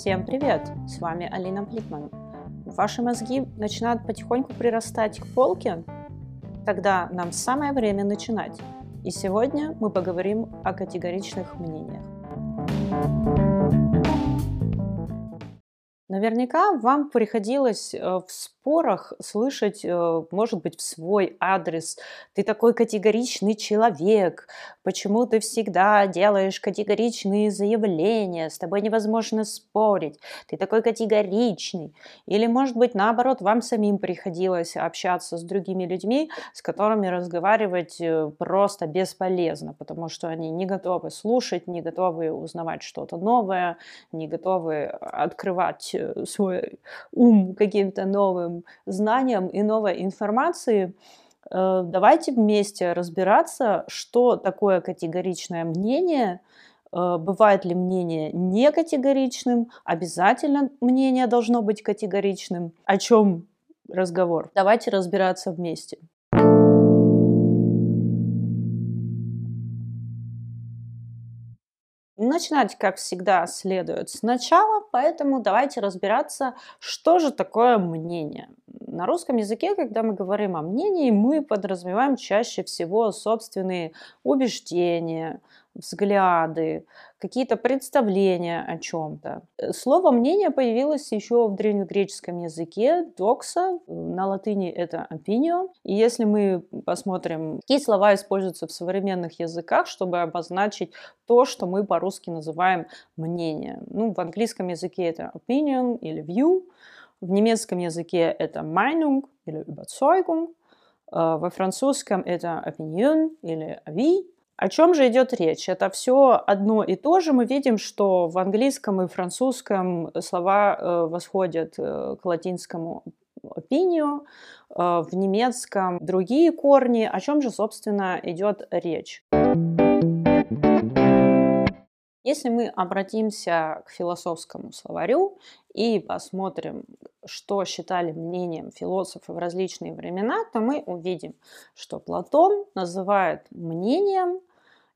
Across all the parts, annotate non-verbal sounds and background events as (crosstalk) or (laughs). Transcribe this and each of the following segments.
Всем привет! С вами Алина Плитман. Ваши мозги начинают потихоньку прирастать к полке? Тогда нам самое время начинать. И сегодня мы поговорим о категоричных мнениях. Наверняка вам приходилось э, в спорах слышать, э, может быть, в свой адрес. «ты такой категоричный человек», «почему ты всегда делаешь категоричные заявления», «с тобой невозможно спорить», «ты такой категоричный». Или, может быть, наоборот, вам самим приходилось общаться с другими людьми, с которыми разговаривать э, просто бесполезно, потому что они не готовы слушать, не готовы узнавать что-то новое, не готовы открывать Э, свой ум каким-то новым знаниям и новой информации, э, давайте вместе разбираться, что такое категоричное мнение, э, бывает ли мнение не категоричным, обязательно мнение должно быть категоричным, о чем разговор. Давайте разбираться вместе. Начинать, как всегда, следует сначала, поэтому давайте разбираться, что же такое мнение. На русском языке, когда мы говорим о мнении, мы подразумеваем чаще всего собственные убеждения, взгляды, какие-то представления о чем-то. Слово «мнение» появилось еще в древнегреческом языке, «докса», на латыни это «opinion». И если мы посмотрим, какие слова используются в современных языках, чтобы обозначить то, что мы по-русски называем «мнение». Ну, в английском языке это «opinion» или «view», в немецком языке это «Meinung» или «Überzeugung», э, во французском это opinion или avis, о чем же идет речь? Это все одно и то же. Мы видим, что в английском и французском слова э, восходят э, к латинскому opinio, э, в немецком другие корни. О чем же, собственно, идет речь? Если мы обратимся к философскому словарю и посмотрим, что считали мнением философы в различные времена, то мы увидим, что Платон называет мнением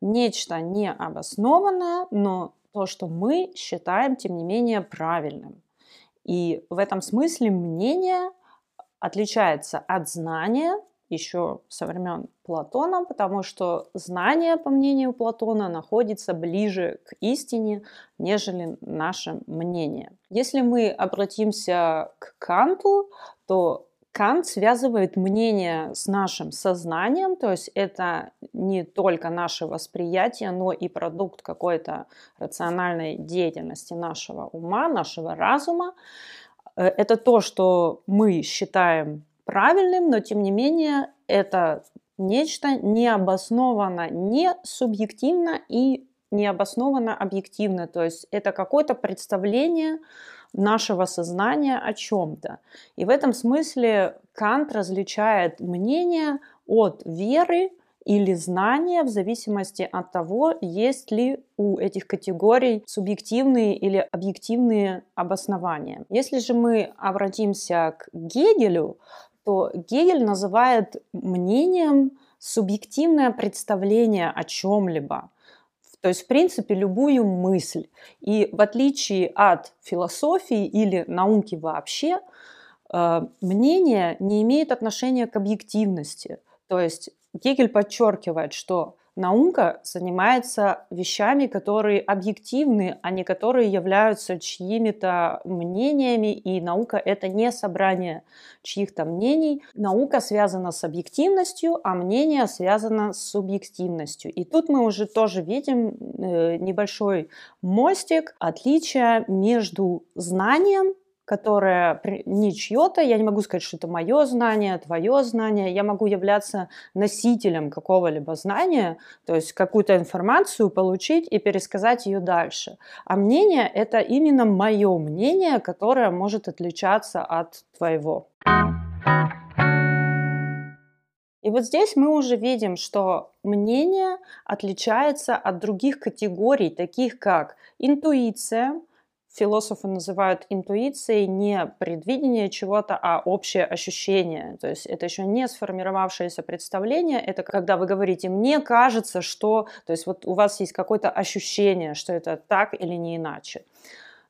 нечто необоснованное, но то, что мы считаем, тем не менее, правильным. И в этом смысле мнение отличается от знания еще со времен Платона, потому что знание, по мнению Платона, находится ближе к истине, нежели наше мнение. Если мы обратимся к Канту, то Кант связывает мнение с нашим сознанием, то есть это не только наше восприятие, но и продукт какой-то рациональной деятельности нашего ума, нашего разума. Э, это то, что мы считаем правильным, но тем не менее это нечто необоснованно, не субъективно и необоснованно объективно. То есть это какое-то представление нашего сознания о чем-то. И в этом смысле Кант различает мнение от веры или знания в зависимости от того, есть ли у этих категорий субъективные или объективные обоснования. Если же мы обратимся к Гегелю, то Гегель называет мнением субъективное представление о чем-либо. То есть, в принципе, любую мысль. И в отличие от философии или науки вообще, э, мнение не имеет отношения к объективности. То есть Гегель подчеркивает, что Наука занимается вещами, которые объективны, а не которые являются чьими-то мнениями, и наука — это не собрание чьих-то мнений. Наука связана с объективностью, а мнение связано с субъективностью. И тут мы уже тоже видим э, небольшой мостик, отличия между знанием которое не чье-то, я не могу сказать, что это мое знание, твое знание, я могу являться носителем какого-либо знания, то есть какую-то информацию получить и пересказать ее дальше. А мнение – это именно мое мнение, которое может отличаться от твоего. И вот здесь мы уже видим, что мнение отличается от других категорий, таких как интуиция – философы называют интуицией не предвидение чего-то, а общее ощущение. То есть это еще не сформировавшееся представление, это когда вы говорите «мне кажется, что…», то есть вот у вас есть какое-то ощущение, что это так или не иначе.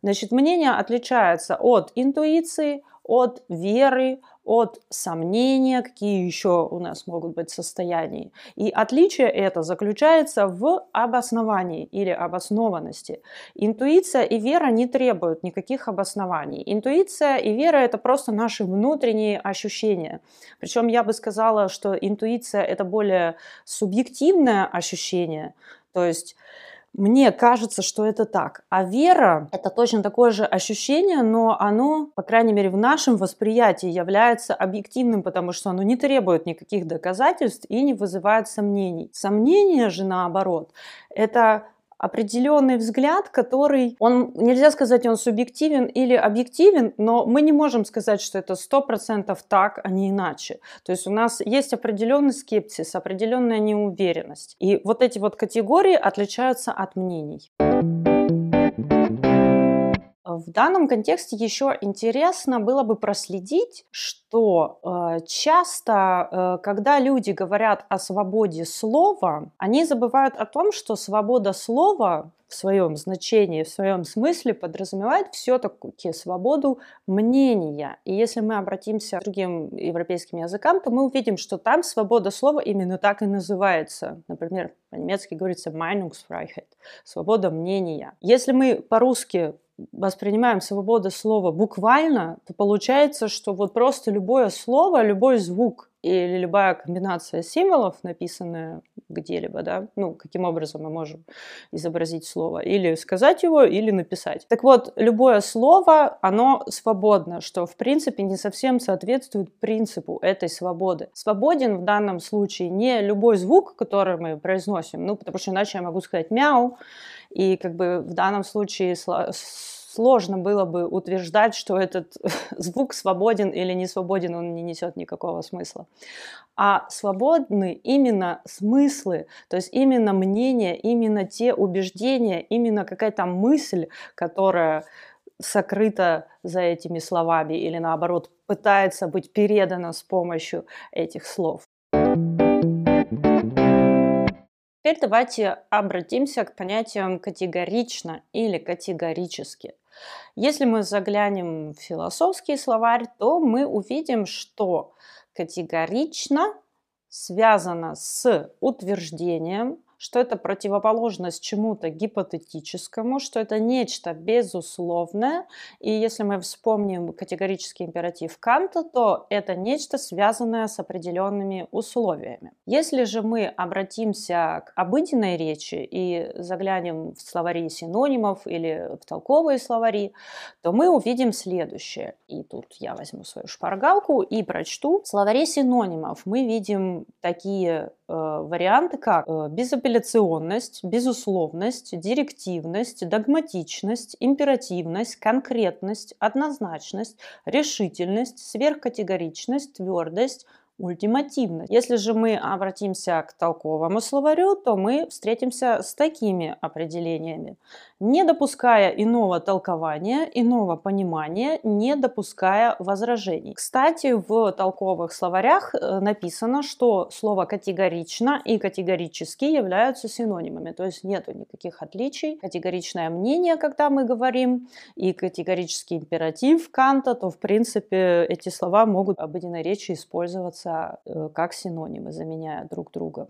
Значит, мнение отличается от интуиции, от веры, от сомнения, какие еще у нас могут быть состояния. И отличие это заключается в обосновании или обоснованности. Интуиция и вера не требуют никаких обоснований. Интуиция и вера это просто наши внутренние ощущения. Причем я бы сказала, что интуиция это более субъективное ощущение. То есть мне кажется, что это так. А вера – это точно такое же ощущение, но оно, по крайней мере, в нашем восприятии является объективным, потому что оно не требует никаких доказательств и не вызывает сомнений. Сомнение же, наоборот, это определенный взгляд, который, он, нельзя сказать, он субъективен или объективен, но мы не можем сказать, что это сто процентов так, а не иначе. То есть у нас есть определенный скепсис, определенная неуверенность. И вот эти вот категории отличаются от мнений. В данном контексте еще интересно было бы проследить, что э, часто, э, когда люди говорят о свободе слова, они забывают о том, что свобода слова в своем значении, в своем смысле подразумевает все-таки свободу мнения. И если мы обратимся к другим европейским языкам, то мы увидим, что там свобода слова именно так и называется. Например, по-немецки говорится Meinungsfreiheit, свобода мнения. Если мы по-русски воспринимаем свободу слова буквально, то получается, что вот просто любое слово, любой звук или любая комбинация символов, написанная где-либо, да, ну, каким образом мы можем изобразить слово, или сказать его, или написать. Так вот, любое слово, оно свободно, что, в принципе, не совсем соответствует принципу этой свободы. Свободен в данном случае не любой звук, который мы произносим, ну, потому что иначе я могу сказать «мяу», и как бы в данном случае сложно было бы утверждать, что этот (laughs) звук свободен или не свободен, он не несет никакого смысла. А свободны именно смыслы, то есть именно мнение, именно те убеждения, именно какая-то мысль, которая сокрыта за этими словами или наоборот пытается быть передана с помощью этих слов. Теперь давайте обратимся к понятиям категорично или категорически. Если мы заглянем в философский словарь, то мы увидим, что категорично связано с утверждением, что это противоположность чему-то гипотетическому, что это нечто безусловное. И если мы вспомним категорический императив Канта, то это нечто связанное с определенными условиями. Если же мы обратимся к обыденной речи и заглянем в словари синонимов или в толковые словари, то мы увидим следующее. И тут я возьму свою шпаргалку и прочту. В словаре синонимов мы видим такие варианты, как э, безапелляционность, апелляционность, безусловность, директивность, догматичность, императивность, конкретность, однозначность, решительность, сверхкатегоричность, твердость, ультимативность. Если же мы обратимся к толковому словарю, то мы встретимся с такими определениями. Не допуская иного толкования, иного понимания, не допуская возражений. Кстати, в толковых словарях э, написано, что слово категорично и категорически являются синонимами, то есть нет никаких отличий. Категоричное мнение, когда мы говорим, и категорический императив Канта, то в принципе эти слова могут в обыденной речи использоваться э, как синонимы, заменяя друг друга.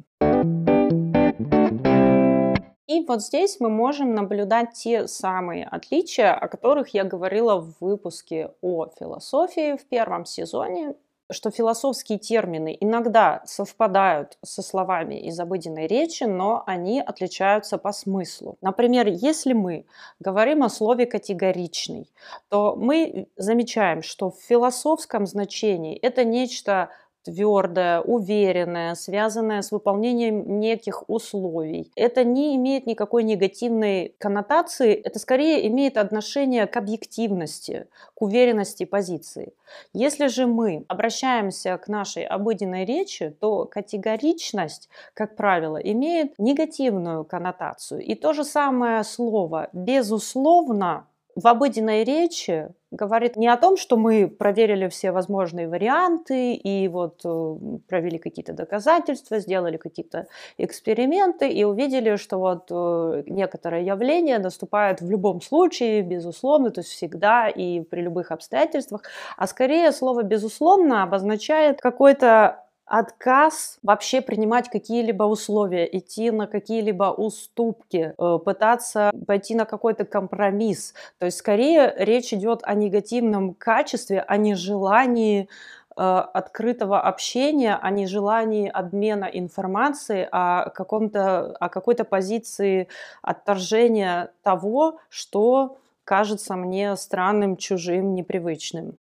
И вот здесь мы можем наблюдать те самые отличия, о которых я говорила в выпуске о философии в первом сезоне что философские термины иногда совпадают со словами из обыденной речи, но они отличаются по смыслу. Например, если мы говорим о слове «категоричный», то мы замечаем, что в философском значении это нечто твердое, уверенное, связанное с выполнением неких условий. Это не имеет никакой негативной коннотации, это скорее имеет отношение к объективности, к уверенности позиции. Если же мы обращаемся к нашей обыденной речи, то категоричность, как правило, имеет негативную коннотацию. И то же самое слово «безусловно» в обыденной речи говорит не о том, что мы проверили все возможные варианты и вот э, провели какие-то доказательства, сделали какие-то эксперименты и увидели, что вот э, некоторое явление наступает в любом случае, безусловно, то есть всегда и при любых обстоятельствах, а скорее слово «безусловно» обозначает какой-то отказ вообще принимать какие-либо условия, идти на какие-либо уступки, э, пытаться пойти на какой-то компромисс. То есть скорее речь идет о негативном качестве, о нежелании э, открытого общения, о нежелании обмена информацией, о, каком-то, о какой-то позиции отторжения того, что кажется мне странным, чужим, непривычным.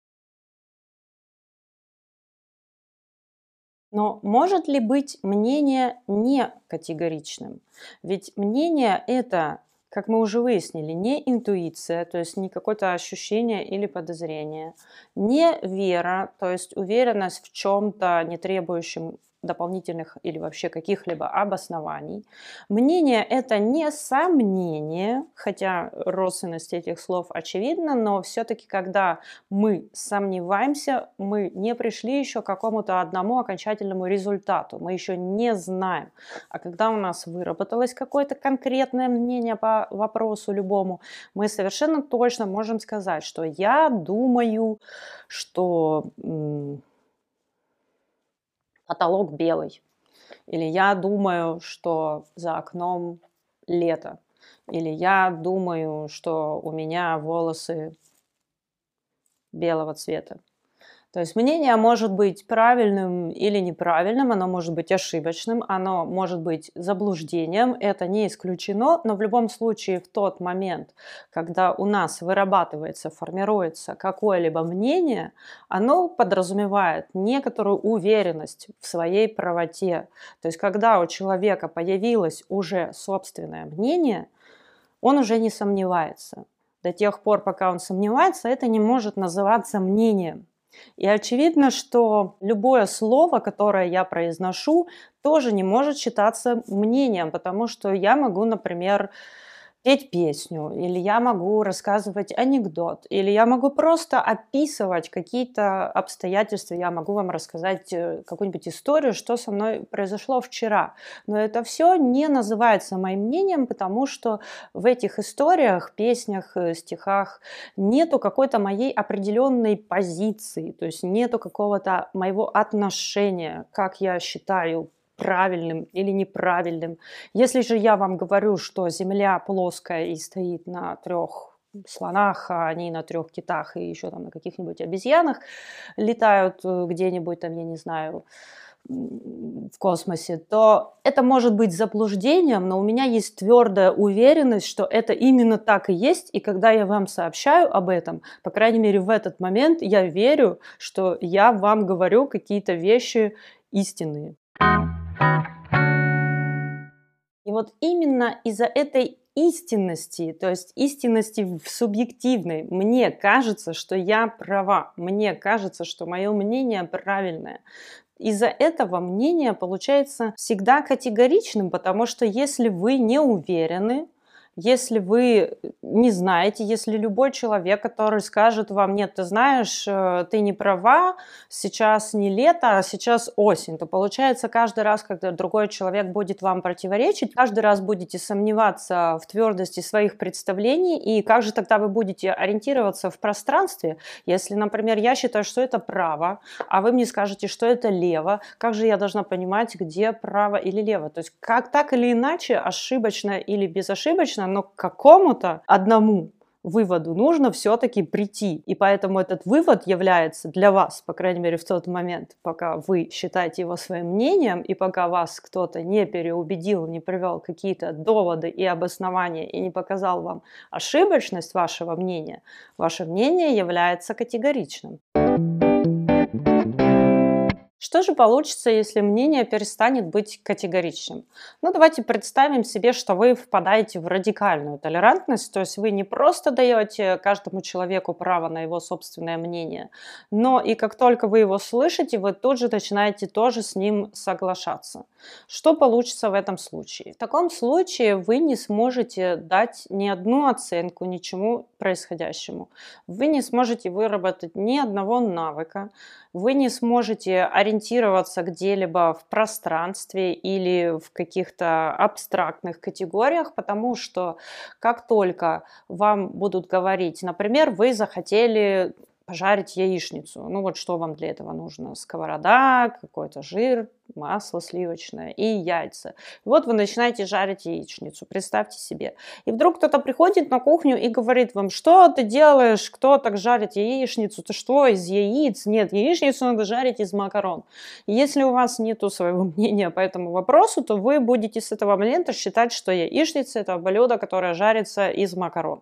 Но может ли быть мнение не категоричным? Ведь мнение это, как мы уже выяснили, не интуиция, то есть не какое-то ощущение или подозрение, не вера, то есть уверенность в чем-то, не требующем дополнительных или вообще каких-либо обоснований. Мнение – это не сомнение, хотя родственность этих слов очевидна, но все-таки, когда мы сомневаемся, мы не пришли еще к какому-то одному окончательному результату, мы еще не знаем. А когда у нас выработалось какое-то конкретное мнение по вопросу любому, мы совершенно точно можем сказать, что я думаю, что потолок белый. Или я думаю, что за окном лето. Или я думаю, что у меня волосы белого цвета. То есть мнение может быть правильным или неправильным, оно может быть ошибочным, оно может быть заблуждением, это не исключено, но в любом случае в тот момент, когда у нас вырабатывается, формируется какое-либо мнение, оно подразумевает некоторую уверенность в своей правоте. То есть когда у человека появилось уже собственное мнение, он уже не сомневается. До тех пор, пока он сомневается, это не может называться мнением. И очевидно, что любое слово, которое я произношу, тоже не может считаться мнением, потому что я могу, например, петь песню, или я могу рассказывать анекдот, или я могу просто описывать какие-то обстоятельства, я могу вам рассказать э, какую-нибудь историю, что со мной произошло вчера. Но это все не называется моим мнением, потому что в этих историях, песнях, э, стихах нету какой-то моей определенной позиции, то есть нету какого-то моего отношения, как я считаю правильным или неправильным. Если же я вам говорю, что Земля плоская и стоит на трех слонах, а они на трех китах и еще там на каких-нибудь обезьянах летают э, где-нибудь там, я не знаю, в космосе, то это может быть заблуждением, но у меня есть твердая уверенность, что это именно так и есть, и когда я вам сообщаю об этом, по крайней мере в этот момент, я верю, что я вам говорю какие-то вещи истинные. И вот именно из-за этой истинности, то есть истинности в субъективной, мне кажется, что я права, мне кажется, что мое мнение правильное. Из-за этого мнение получается всегда категоричным, потому что если вы не уверены, если вы не знаете, если любой человек, который скажет вам, нет, ты знаешь, э, ты не права, сейчас не лето, а сейчас осень, то получается каждый раз, когда другой человек будет вам противоречить, каждый раз будете сомневаться в твердости своих представлений, и как же тогда вы будете ориентироваться в пространстве, если, например, я считаю, что это право, а вы мне скажете, что это лево, как же я должна понимать, где право или лево? То есть как так или иначе, ошибочно или безошибочно, но к какому-то одному выводу нужно все-таки прийти. И поэтому этот вывод является для вас, по крайней мере в тот момент, пока вы считаете его своим мнением, и пока вас кто-то не переубедил, не привел какие-то доводы и обоснования, и не показал вам ошибочность вашего мнения, ваше мнение является категоричным. Что же получится, если мнение перестанет быть категоричным? Ну, давайте представим себе, что вы впадаете в радикальную толерантность, то есть вы не просто даете каждому человеку право на его собственное мнение, но и как только вы его слышите, вы тут же начинаете тоже с ним соглашаться. Что получится в этом случае? В таком случае вы не сможете дать ни одну оценку ничему происходящему. Вы не сможете выработать ни одного навыка, вы не сможете ориентироваться где-либо в пространстве или в каких-то абстрактных категориях, потому что как только вам будут говорить, например, вы захотели пожарить яичницу. Ну вот что вам для этого нужно? Сковорода, какой-то жир, масло сливочное и яйца. И вот вы начинаете жарить яичницу, представьте себе. И вдруг кто-то приходит на кухню и говорит вам, что ты делаешь, кто так жарит яичницу, ты что, из яиц? Нет, яичницу надо жарить из макарон. И если у вас нет своего (laughs) мнения по этому вопросу, то вы будете с этого момента считать, что яичница это блюдо, которое жарится из макарон.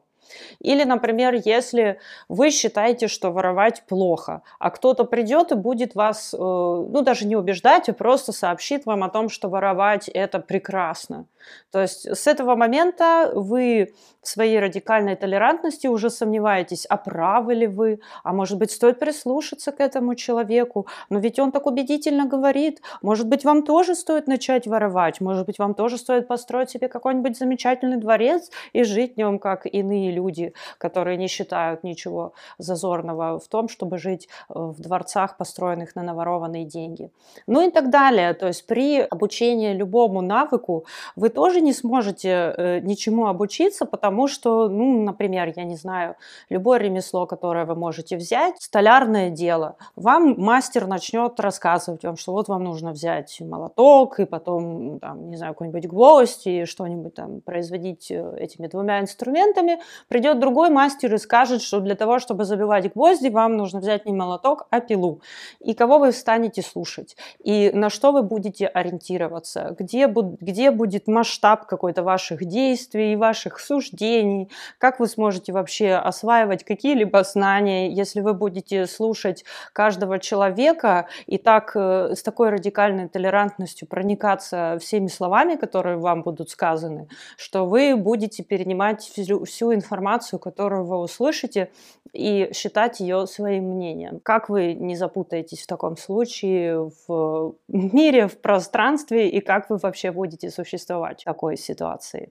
Или, например, если вы считаете, что воровать плохо, а кто-то придет и будет вас, э, ну, даже не убеждать, а просто сообщит вам о том, что воровать это прекрасно. То есть с этого момента вы в своей радикальной толерантности уже сомневаетесь, а правы ли вы, а может быть стоит прислушаться к этому человеку, но ведь он так убедительно говорит, может быть вам тоже стоит начать воровать, может быть вам тоже стоит построить себе какой-нибудь замечательный дворец и жить в нем, как иные люди, которые не считают ничего зазорного в том, чтобы жить э, в дворцах, построенных на наворованные деньги. Ну и так далее. То есть при обучении любому навыку вы тоже не сможете э, ничему обучиться, потому что, ну, например, я не знаю, любое ремесло, которое вы можете взять, столярное дело, вам мастер начнет рассказывать вам, что вот вам нужно взять молоток и потом, там, не знаю, какой-нибудь гвоздь и что-нибудь там производить э, этими двумя инструментами. Придет другой мастер и скажет, что для того, чтобы забивать гвозди, вам нужно взять не молоток, а пилу. И кого вы станете слушать? И на что вы будете ориентироваться? Где, где будет масштаб какой-то ваших действий, ваших суждений, как вы сможете вообще осваивать какие-либо знания, если вы будете слушать каждого человека и так э, с такой радикальной толерантностью проникаться всеми словами, которые вам будут сказаны, что вы будете перенимать всю, всю информацию, которую вы услышите, и считать ее своим мнением. Как вы не запутаетесь в таком случае в мире, в пространстве, и как вы вообще будете существовать? такой ситуации.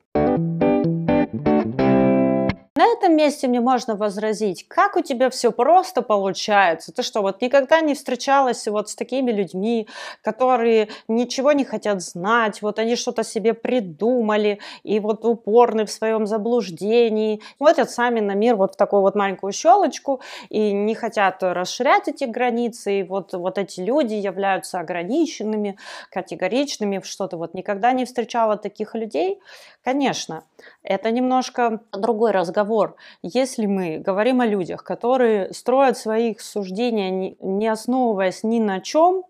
На этом месте мне можно возразить, как у тебя все просто получается. Ты что, вот никогда не встречалась вот с такими людьми, которые ничего не хотят знать, вот они что-то себе придумали и вот упорны в своем заблуждении, смотрят сами на мир вот в такую вот маленькую щелочку и не хотят расширять эти границы, и вот, вот эти люди являются ограниченными, категоричными, что-то вот никогда не встречала таких людей. Конечно, это немножко другой разговор. Если мы говорим о людях, которые строят своих суждения, не основываясь ни на чем,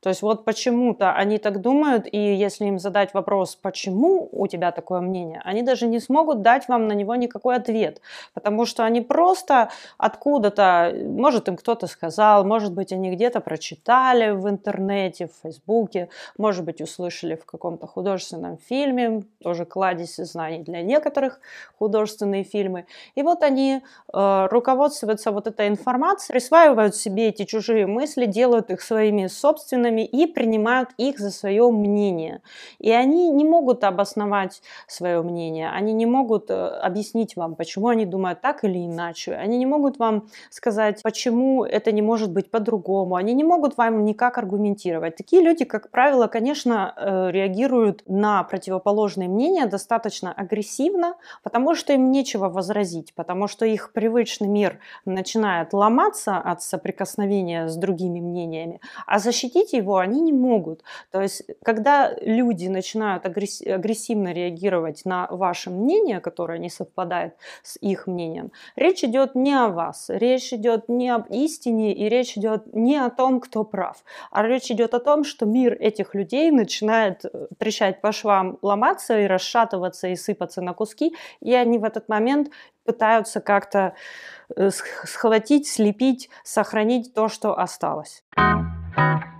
то есть вот почему-то они так думают, и если им задать вопрос, почему у тебя такое мнение, они даже не смогут дать вам на него никакой ответ, потому что они просто откуда-то, может им кто-то сказал, может быть они где-то прочитали в интернете, в фейсбуке, может быть услышали в каком-то художественном фильме, тоже кладезь знаний для некоторых художественные фильмы. И вот они э, руководствуются вот этой информацией, присваивают себе эти чужие мысли, делают их своими собственными, собственными и принимают их за свое мнение. И они не могут обосновать свое мнение, они не могут э, объяснить вам, почему они думают так или иначе, они не могут вам сказать, почему это не может быть по-другому, они не могут вам никак аргументировать. Такие люди, как правило, конечно, э, реагируют на противоположные мнения достаточно агрессивно, потому что им нечего возразить, потому что их привычный мир начинает ломаться от соприкосновения с другими мнениями, а защитить запретить его они не могут. То есть, когда люди начинают агрессивно реагировать на ваше мнение, которое не совпадает с их мнением, речь идет не о вас, речь идет не об истине, и речь идет не о том, кто прав, а речь идет о том, что мир этих людей начинает э, трещать по швам, ломаться и расшатываться и сыпаться на куски, и они в этот момент пытаются как-то э, схватить, слепить, сохранить то, что осталось. Thank you.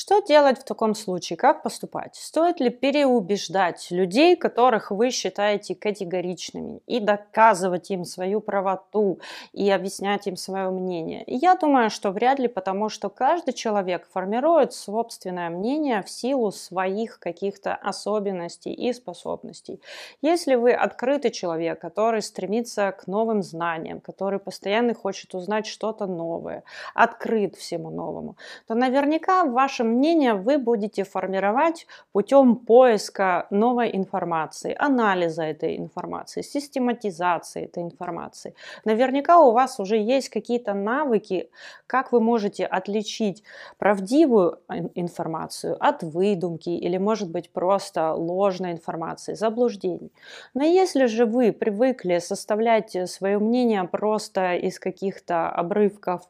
Что делать в таком случае? Как поступать? Стоит ли переубеждать людей, которых вы считаете категоричными, и доказывать им свою правоту, и объяснять им свое мнение? Я думаю, что вряд ли, потому что каждый человек формирует собственное мнение в силу своих каких-то особенностей и способностей. Если вы открытый человек, который стремится к новым знаниям, который постоянно хочет узнать что-то новое, открыт всему новому, то наверняка ваше ваше мнение вы будете формировать путем поиска новой информации, анализа этой информации, систематизации этой информации. Наверняка у вас уже есть какие-то навыки, как вы можете отличить правдивую информацию от выдумки или, может быть, просто ложной информации, заблуждений. Но если же вы привыкли составлять свое мнение просто из каких-то обрывков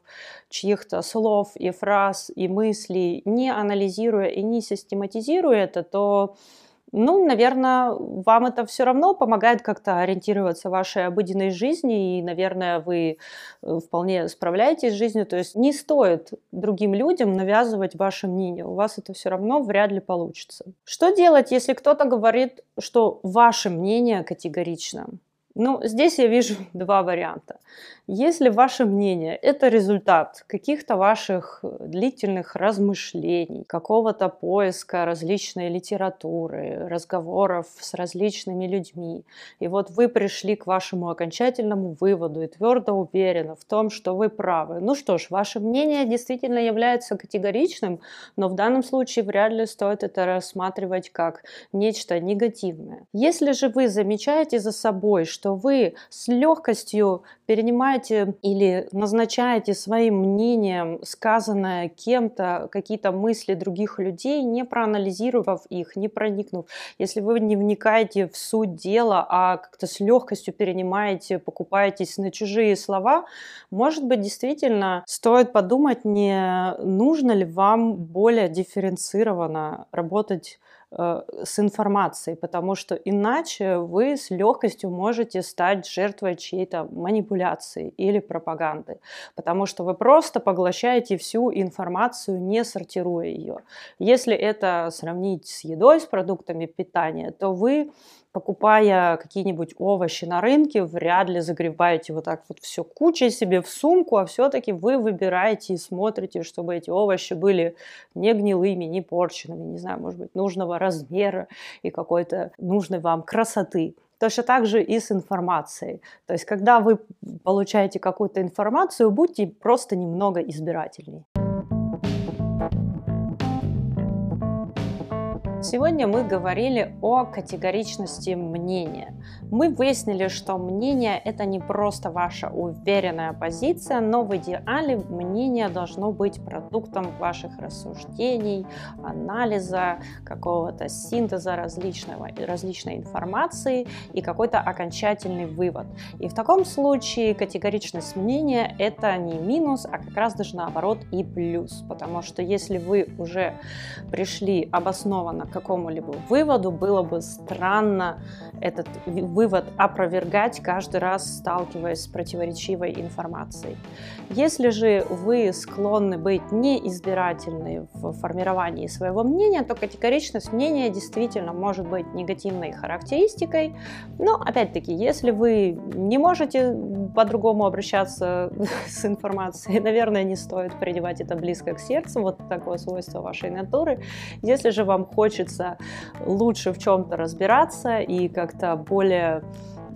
чьих-то слов и фраз и мыслей, не анализируя и не систематизируя это, то ну, наверное, вам это все равно помогает как-то ориентироваться в вашей обыденной жизни, и, наверное, вы э, вполне справляетесь с жизнью. То есть не стоит другим людям навязывать ваше мнение. У вас это все равно вряд ли получится. Что делать, если кто-то говорит, что ваше мнение категорично? Ну, здесь я вижу (laughs) два варианта. Если ваше мнение – это результат каких-то ваших э, длительных размышлений, какого-то поиска различной литературы, разговоров с различными людьми, и вот вы пришли к вашему окончательному выводу и твердо уверены в том, что вы правы, ну что ж, ваше мнение действительно является категоричным, но в данном случае вряд ли стоит это рассматривать как нечто негативное. Если же вы замечаете за собой, что вы с легкостью перенимаете или назначаете своим мнением сказанное кем-то какие-то мысли других людей, не проанализировав их, не проникнув. Если вы не вникаете в суть дела, а как-то с легкостью перенимаете, покупаетесь на чужие слова, может быть, действительно стоит подумать, не нужно ли вам более дифференцированно работать с информацией, потому что иначе вы с легкостью можете стать жертвой чьей-то манипуляции или пропаганды, потому что вы просто поглощаете всю информацию, не сортируя ее. Если это сравнить с едой, с продуктами питания, то вы покупая какие-нибудь овощи на рынке, вряд ли загребаете вот так вот все кучей себе в сумку, а все-таки вы выбираете и смотрите, чтобы эти овощи были не гнилыми, не порченными, не знаю, может быть, нужного размера и какой-то нужной вам красоты. Точно так же и с информацией. То есть, когда вы получаете какую-то информацию, будьте просто немного избирательнее. Сегодня мы говорили о категоричности мнения. Мы выяснили, что мнение – это не просто ваша уверенная позиция, но в идеале мнение должно быть продуктом ваших рассуждений, анализа, какого-то синтеза различного, различной информации и какой-то окончательный вывод. И в таком случае категоричность мнения – это не минус, а как раз даже наоборот и плюс. Потому что если вы уже пришли обоснованно какому-либо выводу, было бы странно этот вывод опровергать каждый раз, сталкиваясь с противоречивой информацией. Если же вы склонны быть неизбирательны в формировании своего мнения, то категоричность мнения действительно может быть негативной характеристикой. Но, опять-таки, если вы не можете по-другому обращаться (laughs) с информацией, наверное, не стоит принимать это близко к сердцу, вот такое свойство вашей натуры. Если же вам хочется лучше в чем-то разбираться и как-то более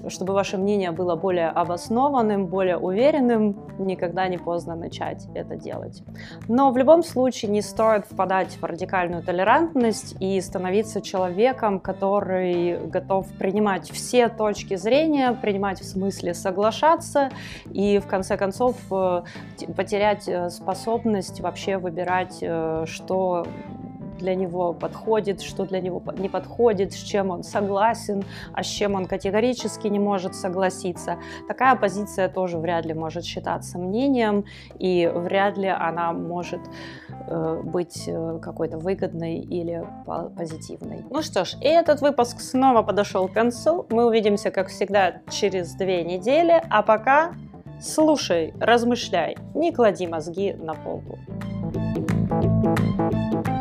чтобы ваше мнение было более обоснованным, более уверенным, никогда не поздно начать это делать. Но в любом случае не стоит впадать в радикальную толерантность и становиться человеком, который готов принимать все точки зрения, принимать в смысле соглашаться и в конце концов э, потерять э, способность вообще выбирать, э, что для него подходит, что для него не подходит, с чем он согласен, а с чем он категорически не может согласиться. Такая позиция тоже вряд ли может считаться мнением, и вряд ли она может э, быть э, какой-то выгодной или позитивной. Ну что ж, и этот выпуск снова подошел к концу. Мы увидимся, как всегда, через две недели, а пока слушай, размышляй, не клади мозги на полку. thank you